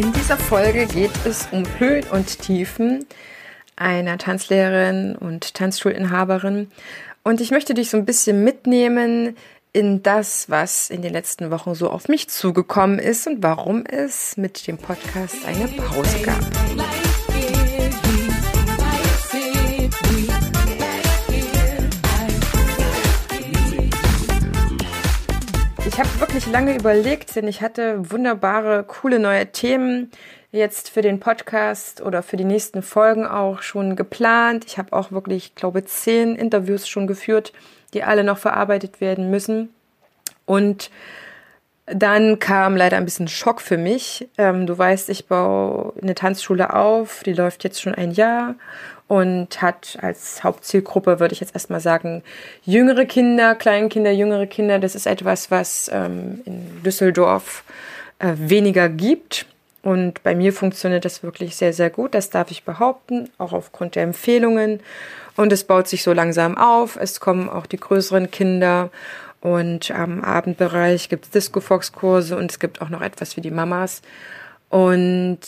In dieser Folge geht es um Höhen und Tiefen einer Tanzlehrerin und Tanzschulinhaberin. Und ich möchte dich so ein bisschen mitnehmen in das, was in den letzten Wochen so auf mich zugekommen ist und warum es mit dem Podcast eine Pause gab. Ich habe wirklich lange überlegt, denn ich hatte wunderbare, coole neue Themen jetzt für den Podcast oder für die nächsten Folgen auch schon geplant. Ich habe auch wirklich, glaube zehn Interviews schon geführt, die alle noch verarbeitet werden müssen. Und dann kam leider ein bisschen Schock für mich. Ähm, du weißt, ich baue eine Tanzschule auf, die läuft jetzt schon ein Jahr und hat als Hauptzielgruppe, würde ich jetzt erstmal sagen, jüngere Kinder, Kleinkinder, jüngere Kinder. Das ist etwas, was ähm, in Düsseldorf äh, weniger gibt. Und bei mir funktioniert das wirklich sehr, sehr gut. Das darf ich behaupten, auch aufgrund der Empfehlungen. Und es baut sich so langsam auf. Es kommen auch die größeren Kinder. Und am Abendbereich gibt es Disco-Fox-Kurse und es gibt auch noch etwas für die Mamas. Und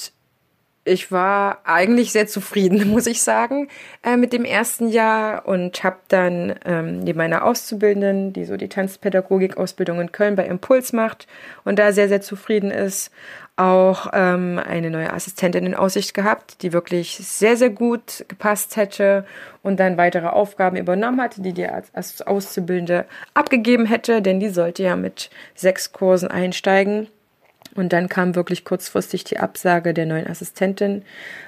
ich war eigentlich sehr zufrieden, muss ich sagen, äh, mit dem ersten Jahr und habe dann ähm, neben meiner Auszubildenden, die so die Tanzpädagogik-Ausbildung in Köln bei Impuls macht und da sehr, sehr zufrieden ist, auch ähm, eine neue Assistentin in Aussicht gehabt, die wirklich sehr, sehr gut gepasst hätte und dann weitere Aufgaben übernommen hatte, die die als Auszubildende abgegeben hätte, denn die sollte ja mit sechs Kursen einsteigen. Und dann kam wirklich kurzfristig die Absage der neuen Assistentin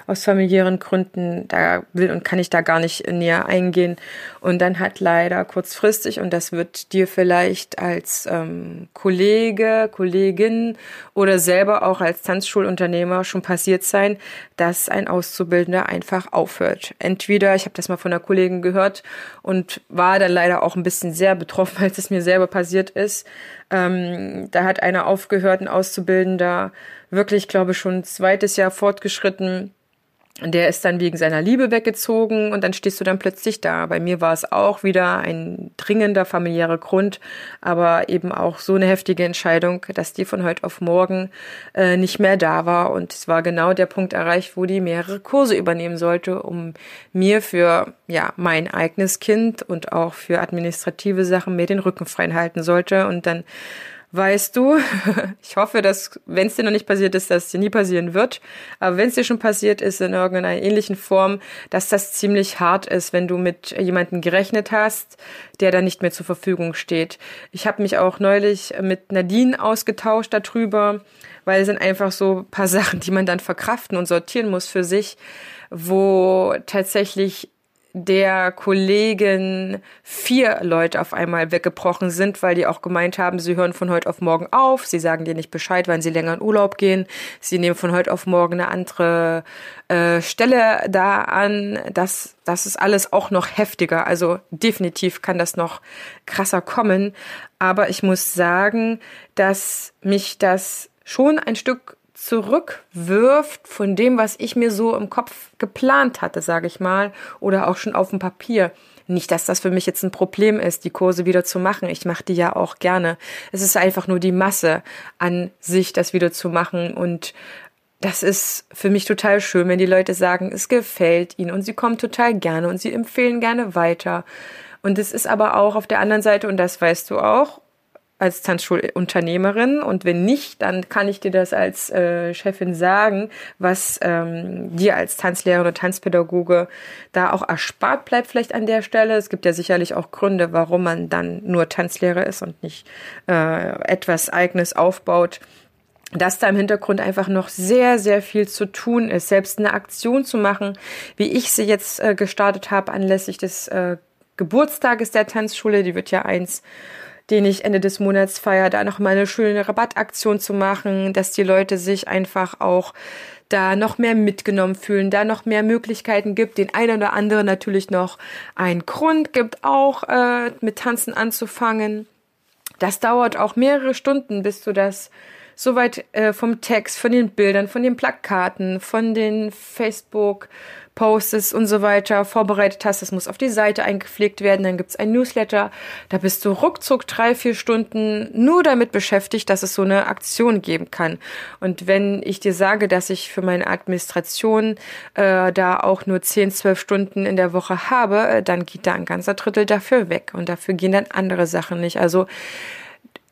aus familiären Gründen. Da will und kann ich da gar nicht näher eingehen. Und dann hat leider kurzfristig, und das wird dir vielleicht als ähm, Kollege, Kollegin oder selber auch als Tanzschulunternehmer schon passiert sein, dass ein Auszubildender einfach aufhört. Entweder, ich habe das mal von einer Kollegin gehört und war dann leider auch ein bisschen sehr betroffen, als es mir selber passiert ist ähm, da hat einer aufgehört, ein Auszubildender, wirklich, glaube ich, schon zweites Jahr fortgeschritten der ist dann wegen seiner Liebe weggezogen und dann stehst du dann plötzlich da. Bei mir war es auch wieder ein dringender familiärer Grund, aber eben auch so eine heftige Entscheidung, dass die von heute auf morgen äh, nicht mehr da war. Und es war genau der Punkt erreicht, wo die mehrere Kurse übernehmen sollte, um mir für ja mein eigenes Kind und auch für administrative Sachen mir den Rücken frei halten sollte. Und dann weißt du, ich hoffe, dass, wenn es dir noch nicht passiert ist, dass es dir nie passieren wird, aber wenn es dir schon passiert ist in irgendeiner ähnlichen Form, dass das ziemlich hart ist, wenn du mit jemandem gerechnet hast, der dann nicht mehr zur Verfügung steht. Ich habe mich auch neulich mit Nadine ausgetauscht darüber, weil es sind einfach so paar Sachen, die man dann verkraften und sortieren muss für sich, wo tatsächlich der Kollegen vier Leute auf einmal weggebrochen sind, weil die auch gemeint haben, sie hören von heute auf morgen auf, sie sagen dir nicht Bescheid, wann sie länger in Urlaub gehen, sie nehmen von heute auf morgen eine andere äh, Stelle da an. Das, das ist alles auch noch heftiger. Also definitiv kann das noch krasser kommen. Aber ich muss sagen, dass mich das schon ein Stück zurückwirft von dem, was ich mir so im Kopf geplant hatte, sage ich mal, oder auch schon auf dem Papier. Nicht, dass das für mich jetzt ein Problem ist, die Kurse wieder zu machen. Ich mache die ja auch gerne. Es ist einfach nur die Masse an sich, das wieder zu machen. Und das ist für mich total schön, wenn die Leute sagen, es gefällt ihnen und sie kommen total gerne und sie empfehlen gerne weiter. Und es ist aber auch auf der anderen Seite, und das weißt du auch, als Tanzschulunternehmerin und wenn nicht, dann kann ich dir das als äh, Chefin sagen, was ähm, dir als Tanzlehrer oder Tanzpädagoge da auch erspart bleibt vielleicht an der Stelle. Es gibt ja sicherlich auch Gründe, warum man dann nur Tanzlehrer ist und nicht äh, etwas eigenes aufbaut dass da im Hintergrund einfach noch sehr, sehr viel zu tun ist. Selbst eine Aktion zu machen, wie ich sie jetzt äh, gestartet habe, anlässlich des äh, Geburtstages der Tanzschule, die wird ja eins den ich Ende des Monats feiere, da noch mal eine schöne Rabattaktion zu machen, dass die Leute sich einfach auch da noch mehr mitgenommen fühlen, da noch mehr Möglichkeiten gibt, den einen oder anderen natürlich noch einen Grund gibt, auch äh, mit Tanzen anzufangen. Das dauert auch mehrere Stunden, bis du das soweit äh, vom Text, von den Bildern, von den Plakaten, von den Facebook Posts und so weiter vorbereitet hast. Das muss auf die Seite eingepflegt werden. Dann gibt's ein Newsletter. Da bist du ruckzuck drei, vier Stunden nur damit beschäftigt, dass es so eine Aktion geben kann. Und wenn ich dir sage, dass ich für meine Administration äh, da auch nur zehn, zwölf Stunden in der Woche habe, äh, dann geht da ein ganzer Drittel dafür weg. Und dafür gehen dann andere Sachen nicht. Also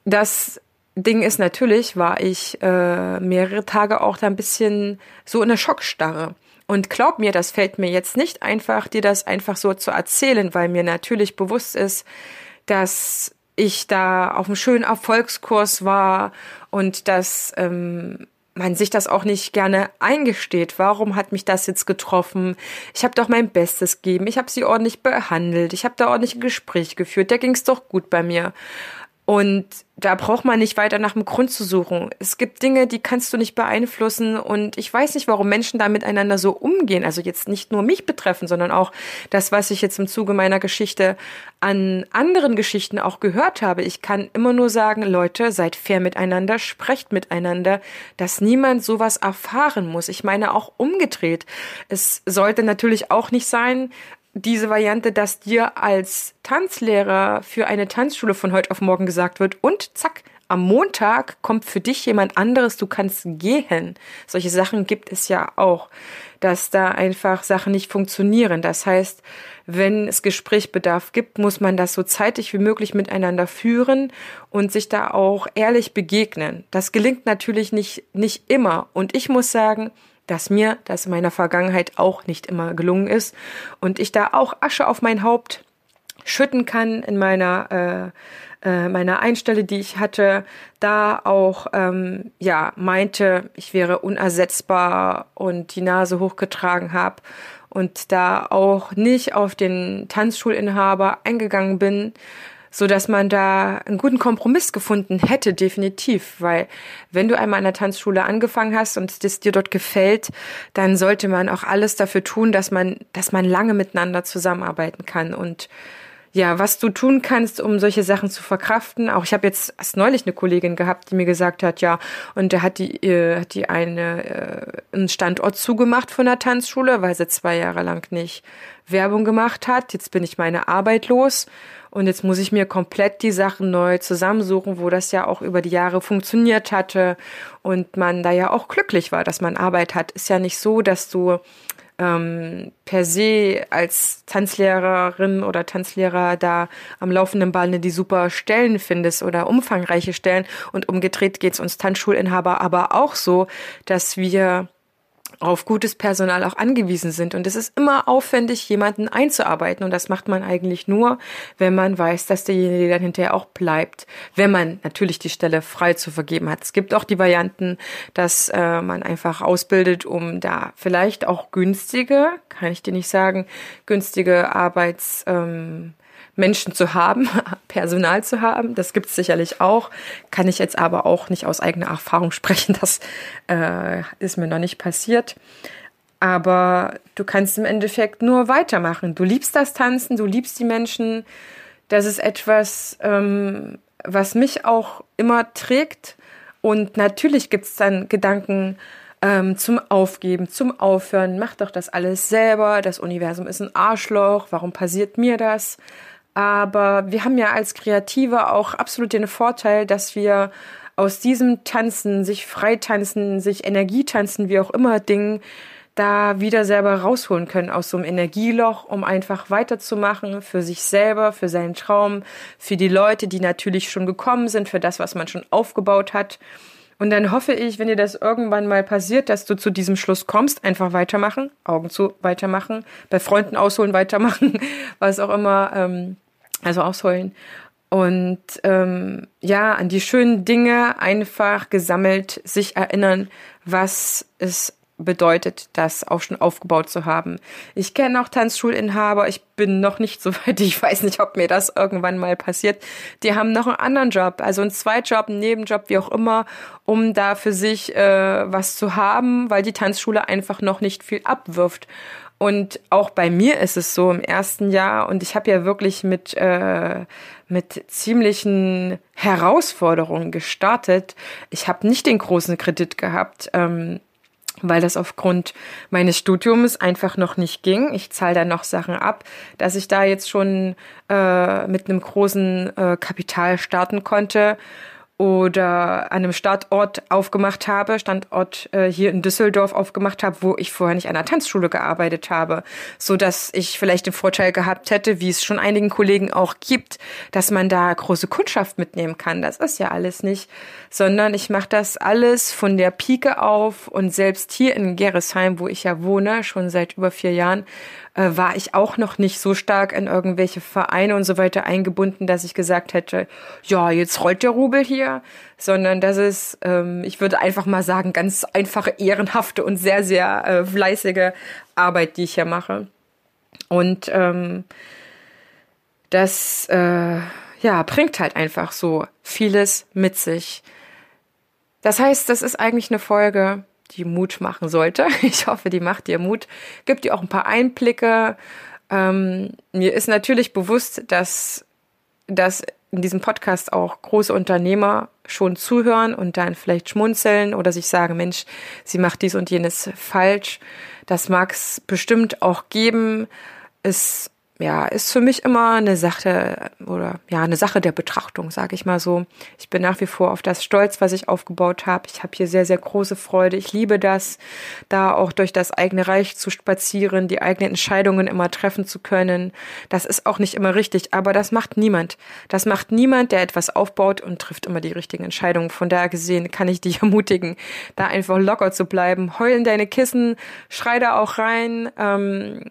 das Ding ist natürlich, war ich äh, mehrere Tage auch da ein bisschen so in der Schockstarre. Und glaub mir, das fällt mir jetzt nicht einfach, dir das einfach so zu erzählen, weil mir natürlich bewusst ist, dass ich da auf einem schönen Erfolgskurs war und dass ähm, man sich das auch nicht gerne eingesteht. Warum hat mich das jetzt getroffen? Ich habe doch mein Bestes gegeben. Ich habe sie ordentlich behandelt. Ich habe da ordentlich ein Gespräch geführt. Da ging es doch gut bei mir. Und da braucht man nicht weiter nach dem Grund zu suchen. Es gibt Dinge, die kannst du nicht beeinflussen und ich weiß nicht, warum Menschen da miteinander so umgehen. Also jetzt nicht nur mich betreffen, sondern auch das, was ich jetzt im Zuge meiner Geschichte an anderen Geschichten auch gehört habe. Ich kann immer nur sagen, Leute, seid fair miteinander, sprecht miteinander, dass niemand sowas erfahren muss. Ich meine auch umgedreht. Es sollte natürlich auch nicht sein, diese Variante, dass dir als Tanzlehrer für eine Tanzschule von heute auf morgen gesagt wird und zack, am Montag kommt für dich jemand anderes, du kannst gehen. Solche Sachen gibt es ja auch, dass da einfach Sachen nicht funktionieren. Das heißt, wenn es Gesprächsbedarf gibt, muss man das so zeitig wie möglich miteinander führen und sich da auch ehrlich begegnen. Das gelingt natürlich nicht, nicht immer. Und ich muss sagen, dass mir das in meiner Vergangenheit auch nicht immer gelungen ist und ich da auch Asche auf mein Haupt schütten kann in meiner äh, äh, meiner Einstelle, die ich hatte, da auch ähm, ja meinte, ich wäre unersetzbar und die Nase hochgetragen habe und da auch nicht auf den Tanzschulinhaber eingegangen bin, so dass man da einen guten Kompromiss gefunden hätte, definitiv. Weil wenn du einmal an der Tanzschule angefangen hast und das dir dort gefällt, dann sollte man auch alles dafür tun, dass man, dass man lange miteinander zusammenarbeiten kann und ja, was du tun kannst, um solche Sachen zu verkraften. Auch ich habe jetzt erst neulich eine Kollegin gehabt, die mir gesagt hat, ja, und da hat die, äh, hat die eine äh, einen Standort zugemacht von der Tanzschule, weil sie zwei Jahre lang nicht Werbung gemacht hat. Jetzt bin ich meine Arbeit los und jetzt muss ich mir komplett die Sachen neu zusammensuchen, wo das ja auch über die Jahre funktioniert hatte und man da ja auch glücklich war, dass man Arbeit hat. Ist ja nicht so, dass du ähm, per se als Tanzlehrerin oder Tanzlehrer da am laufenden Bande die super Stellen findest oder umfangreiche Stellen. Und umgedreht geht's uns Tanzschulinhaber aber auch so, dass wir auf gutes Personal auch angewiesen sind. Und es ist immer aufwendig, jemanden einzuarbeiten. Und das macht man eigentlich nur, wenn man weiß, dass derjenige dann hinterher auch bleibt. Wenn man natürlich die Stelle frei zu vergeben hat. Es gibt auch die Varianten, dass äh, man einfach ausbildet, um da vielleicht auch günstige, kann ich dir nicht sagen, günstige Arbeits, ähm, Menschen zu haben, Personal zu haben. Das gibt es sicherlich auch. Kann ich jetzt aber auch nicht aus eigener Erfahrung sprechen. Das äh, ist mir noch nicht passiert. Aber du kannst im Endeffekt nur weitermachen. Du liebst das Tanzen, du liebst die Menschen. Das ist etwas, ähm, was mich auch immer trägt. Und natürlich gibt es dann Gedanken, ähm, zum Aufgeben, zum Aufhören. Mach doch das alles selber. Das Universum ist ein Arschloch. Warum passiert mir das? Aber wir haben ja als Kreative auch absolut den Vorteil, dass wir aus diesem Tanzen, sich freitanzen, sich Energietanzen, wie auch immer Ding, da wieder selber rausholen können aus so einem Energieloch, um einfach weiterzumachen für sich selber, für seinen Traum, für die Leute, die natürlich schon gekommen sind, für das, was man schon aufgebaut hat. Und dann hoffe ich, wenn dir das irgendwann mal passiert, dass du zu diesem Schluss kommst, einfach weitermachen, Augen zu weitermachen, bei Freunden ausholen weitermachen, was auch immer. Ähm, also ausholen. Und ähm, ja, an die schönen Dinge einfach gesammelt sich erinnern, was es bedeutet, das auch schon aufgebaut zu haben. Ich kenne auch Tanzschulinhaber, ich bin noch nicht so weit, ich weiß nicht, ob mir das irgendwann mal passiert. Die haben noch einen anderen Job, also einen Zweitjob, einen Nebenjob, wie auch immer, um da für sich äh, was zu haben, weil die Tanzschule einfach noch nicht viel abwirft. Und auch bei mir ist es so im ersten Jahr und ich habe ja wirklich mit, äh, mit ziemlichen Herausforderungen gestartet. Ich habe nicht den großen Kredit gehabt. Ähm, weil das aufgrund meines Studiums einfach noch nicht ging. Ich zahle da noch Sachen ab, dass ich da jetzt schon äh, mit einem großen äh, Kapital starten konnte oder an einem Standort aufgemacht habe, Standort äh, hier in Düsseldorf aufgemacht habe, wo ich vorher nicht an einer Tanzschule gearbeitet habe, so dass ich vielleicht den Vorteil gehabt hätte, wie es schon einigen Kollegen auch gibt, dass man da große Kundschaft mitnehmen kann. Das ist ja alles nicht, sondern ich mache das alles von der Pike auf und selbst hier in Geresheim, wo ich ja wohne, schon seit über vier Jahren, äh, war ich auch noch nicht so stark in irgendwelche Vereine und so weiter eingebunden, dass ich gesagt hätte, ja, jetzt rollt der Rubel hier, sondern das ist, ähm, ich würde einfach mal sagen, ganz einfache, ehrenhafte und sehr, sehr äh, fleißige Arbeit, die ich hier mache. Und ähm, das äh, ja bringt halt einfach so vieles mit sich. Das heißt, das ist eigentlich eine Folge, die Mut machen sollte. Ich hoffe, die macht dir Mut, gibt dir auch ein paar Einblicke. Ähm, mir ist natürlich bewusst, dass, dass in diesem Podcast auch große Unternehmer schon zuhören und dann vielleicht schmunzeln oder sich sagen, Mensch, sie macht dies und jenes falsch. Das mag es bestimmt auch geben. Es ja, ist für mich immer eine Sache oder ja, eine Sache der Betrachtung, sage ich mal so. Ich bin nach wie vor auf das stolz, was ich aufgebaut habe. Ich habe hier sehr, sehr große Freude. Ich liebe das, da auch durch das eigene Reich zu spazieren, die eigenen Entscheidungen immer treffen zu können. Das ist auch nicht immer richtig, aber das macht niemand. Das macht niemand, der etwas aufbaut und trifft immer die richtigen Entscheidungen. Von daher gesehen kann ich dich ermutigen, da einfach locker zu bleiben. Heulen deine Kissen, schrei da auch rein. Ähm,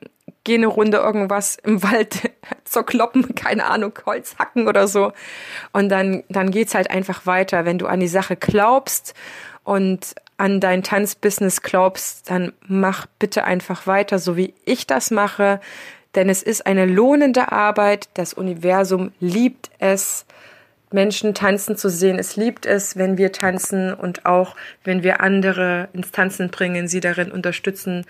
geh eine Runde irgendwas im Wald zerkloppen, keine Ahnung, Holz hacken oder so. Und dann, dann geht's halt einfach weiter. Wenn du an die Sache glaubst und an dein Tanzbusiness glaubst, dann mach bitte einfach weiter, so wie ich das mache. Denn es ist eine lohnende Arbeit. Das Universum liebt es, Menschen tanzen zu sehen. Es liebt es, wenn wir tanzen und auch wenn wir andere ins Tanzen bringen, sie darin unterstützen.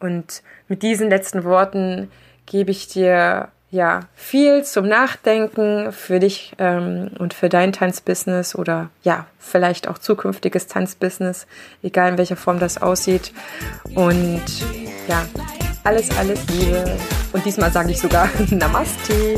Und mit diesen letzten Worten gebe ich dir ja viel zum Nachdenken für dich ähm, und für dein Tanzbusiness oder ja, vielleicht auch zukünftiges Tanzbusiness, egal in welcher Form das aussieht. Und ja, alles, alles Liebe. Und diesmal sage ich sogar Namaste.